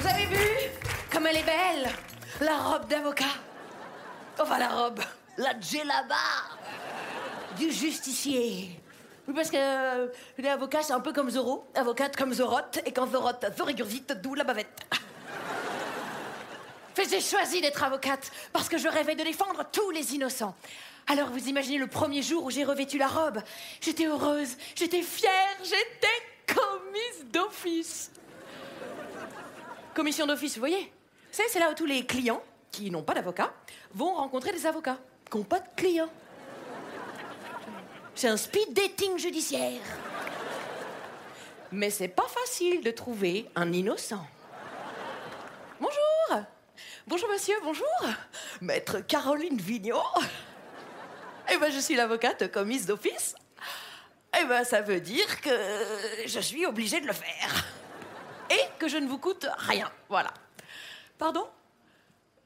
Vous avez vu Comme elle est belle La robe d'avocat? Enfin, la robe. La djellaba du justicier. Oui, parce que euh, les avocats, c'est un peu comme Zorro, avocate comme Zorotte, et quand Zorotte, Zorigurvite, d'où la bavette. J'ai choisi d'être avocate parce que je rêvais de défendre tous les innocents. Alors vous imaginez le premier jour où j'ai revêtu la robe. J'étais heureuse, j'étais fière, j'étais d'office. Commission d'office, vous voyez C'est là où tous les clients qui n'ont pas d'avocat vont rencontrer des avocats qui n'ont pas de clients. C'est un speed dating judiciaire. Mais c'est pas facile de trouver un innocent. Bonjour Bonjour monsieur, bonjour Maître Caroline Vigneault Eh ben je suis l'avocate commise d'office. Eh ben ça veut dire que je suis obligée de le faire. Et que je ne vous coûte rien, voilà. Pardon?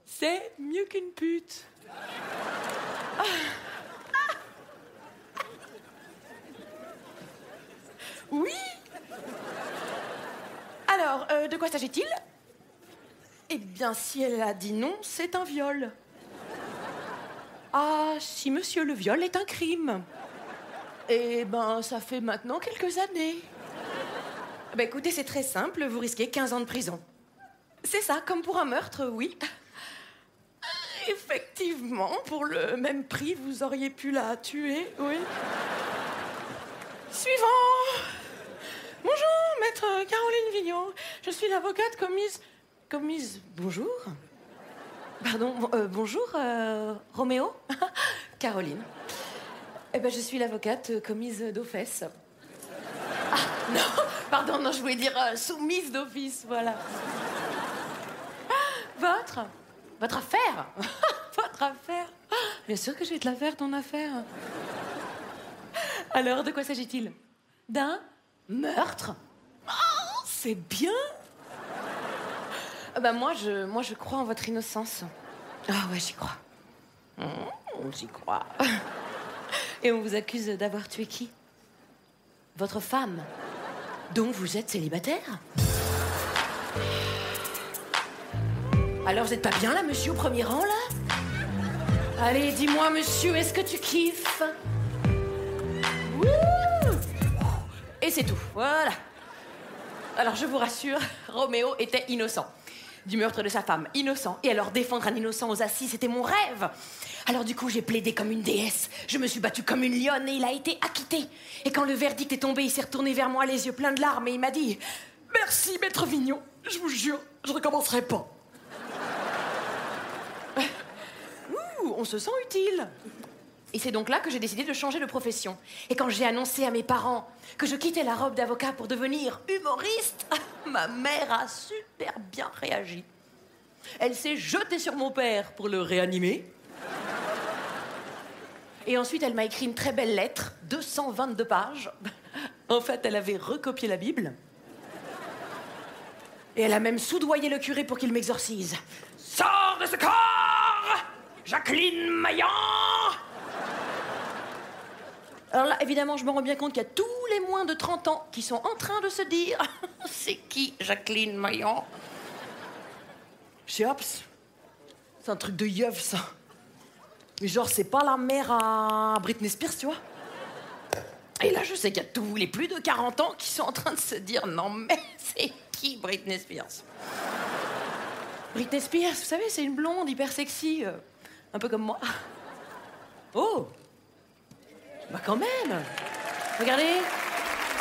C'est mieux qu'une pute. Oui Alors, euh, de quoi s'agit-il? Eh bien, si elle a dit non, c'est un viol. Ah, si monsieur le viol est un crime. Eh ben, ça fait maintenant quelques années. Ben écoutez, c'est très simple, vous risquez 15 ans de prison. C'est ça, comme pour un meurtre, oui. Effectivement, pour le même prix, vous auriez pu la tuer, oui. Suivant Bonjour, maître Caroline Vignon. Je suis l'avocate commise. Commise. Bonjour Pardon, euh, bonjour, euh, Roméo Caroline. Eh ben, je suis l'avocate commise d'office. Ah, non, pardon, non, je voulais dire euh, soumise d'office, voilà. Votre Votre affaire Votre affaire Bien sûr que je vais te la faire, ton affaire. Alors, de quoi s'agit-il? D'un meurtre? Oh, c'est bien Ah bah moi je, moi, je crois en votre innocence. Ah ouais, j'y crois. Mmh, j'y crois. Et on vous accuse d'avoir tué qui? Votre femme. Donc vous êtes célibataire. Alors vous êtes pas bien là, monsieur, au premier rang là? Allez, dis-moi, monsieur, est-ce que tu kiffes? Et c'est tout, voilà. Alors je vous rassure, Roméo était innocent du meurtre de sa femme, innocent. Et alors défendre un innocent aux assises, c'était mon rêve. Alors du coup, j'ai plaidé comme une déesse. Je me suis battue comme une lionne et il a été acquitté. Et quand le verdict est tombé, il s'est retourné vers moi les yeux pleins de larmes et il m'a dit Merci, maître Vignon. Je vous jure, je recommencerai pas. Ouh, on se sent utile. Et c'est donc là que j'ai décidé de changer de profession. Et quand j'ai annoncé à mes parents que je quittais la robe d'avocat pour devenir humoriste, ma mère a super bien réagi. Elle s'est jetée sur mon père pour le réanimer. Et ensuite, elle m'a écrit une très belle lettre, 222 pages. En fait, elle avait recopié la Bible. Et elle a même soudoyé le curé pour qu'il m'exorcise. Sors de ce corps Jacqueline Maillan alors là, évidemment, je me rends bien compte qu'il y a tous les moins de 30 ans qui sont en train de se dire. C'est qui Jacqueline Maillan? Chiops C'est un truc de yeuf, ça. Mais genre, c'est pas la mère à Britney Spears, tu vois. Et là, je sais qu'il y a tous les plus de 40 ans qui sont en train de se dire Non, mais c'est qui Britney Spears? Britney Spears, vous savez, c'est une blonde hyper sexy, euh, un peu comme moi. Oh! Bah quand même Regardez,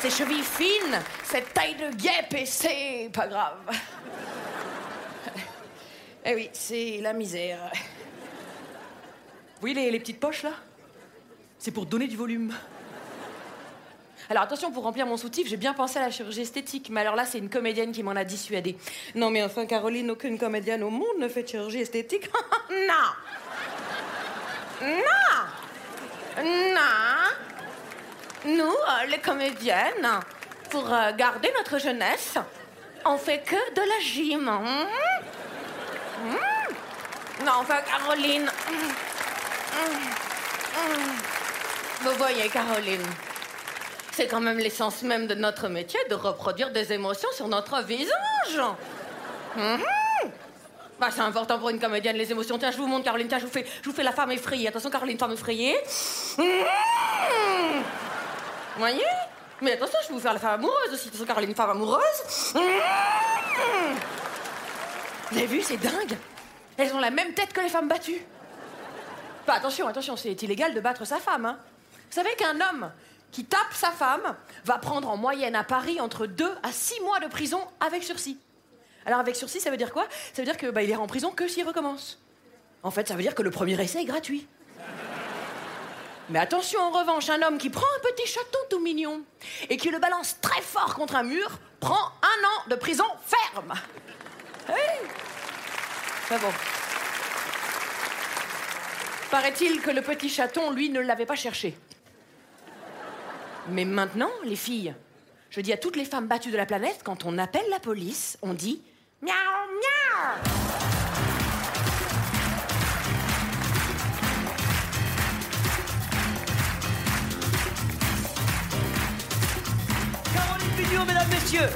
ses chevilles fines, cette taille de guêpe et c'est pas grave. eh oui, c'est la misère. Vous voyez les, petites poches là? C'est pour donner du volume. Alors attention, pour remplir mon soutif, j'ai bien pensé à la chirurgie esthétique, mais alors là, c'est une comédienne qui m'en a dissuadé. Non, mais enfin, Caroline, aucune comédienne au monde ne fait de chirurgie esthétique. non Non Non Nous, euh, les comédiennes, pour euh, garder notre jeunesse, on fait que de la gym. Hum Hum non, enfin, Caroline. hum. Vous voyez, Caroline, c'est quand même l'essence même de notre métier de reproduire des émotions sur notre visage. Bah, c'est important pour une comédienne, les émotions. Tiens, je vous montre, Caroline. Tiens, je vous fais, je vous fais la femme effrayée. Attention, Caroline, femme effrayée. Mhm. Voyez Mais attention, je vais vous faire la femme amoureuse aussi. Attention, Caroline, femme amoureuse. Mhm. Vous avez vu, c'est dingue. Elles ont la même tête que les femmes battues. Bah, attention, attention, c'est illégal de battre sa femme. Hein. Vous savez qu'un homme qui tape sa femme va prendre en moyenne à Paris entre 2 à 6 mois de prison avec sursis. Alors avec sursis, ça veut dire quoi? Ça veut dire que bah, ira en prison que s'il recommence. En fait, ça veut dire que le premier essai est gratuit. Mais attention, en revanche, un homme qui prend un petit chaton tout mignon et qui le balance très fort contre un mur prend un an de prison ferme. Hey C'est bon. Paraît-il que le petit chaton, lui, ne l'avait pas cherché. Mais maintenant, les filles, je dis à toutes les femmes battues de la planète, quand on appelle la police, on dit miaou miaou. Mesdames, messieurs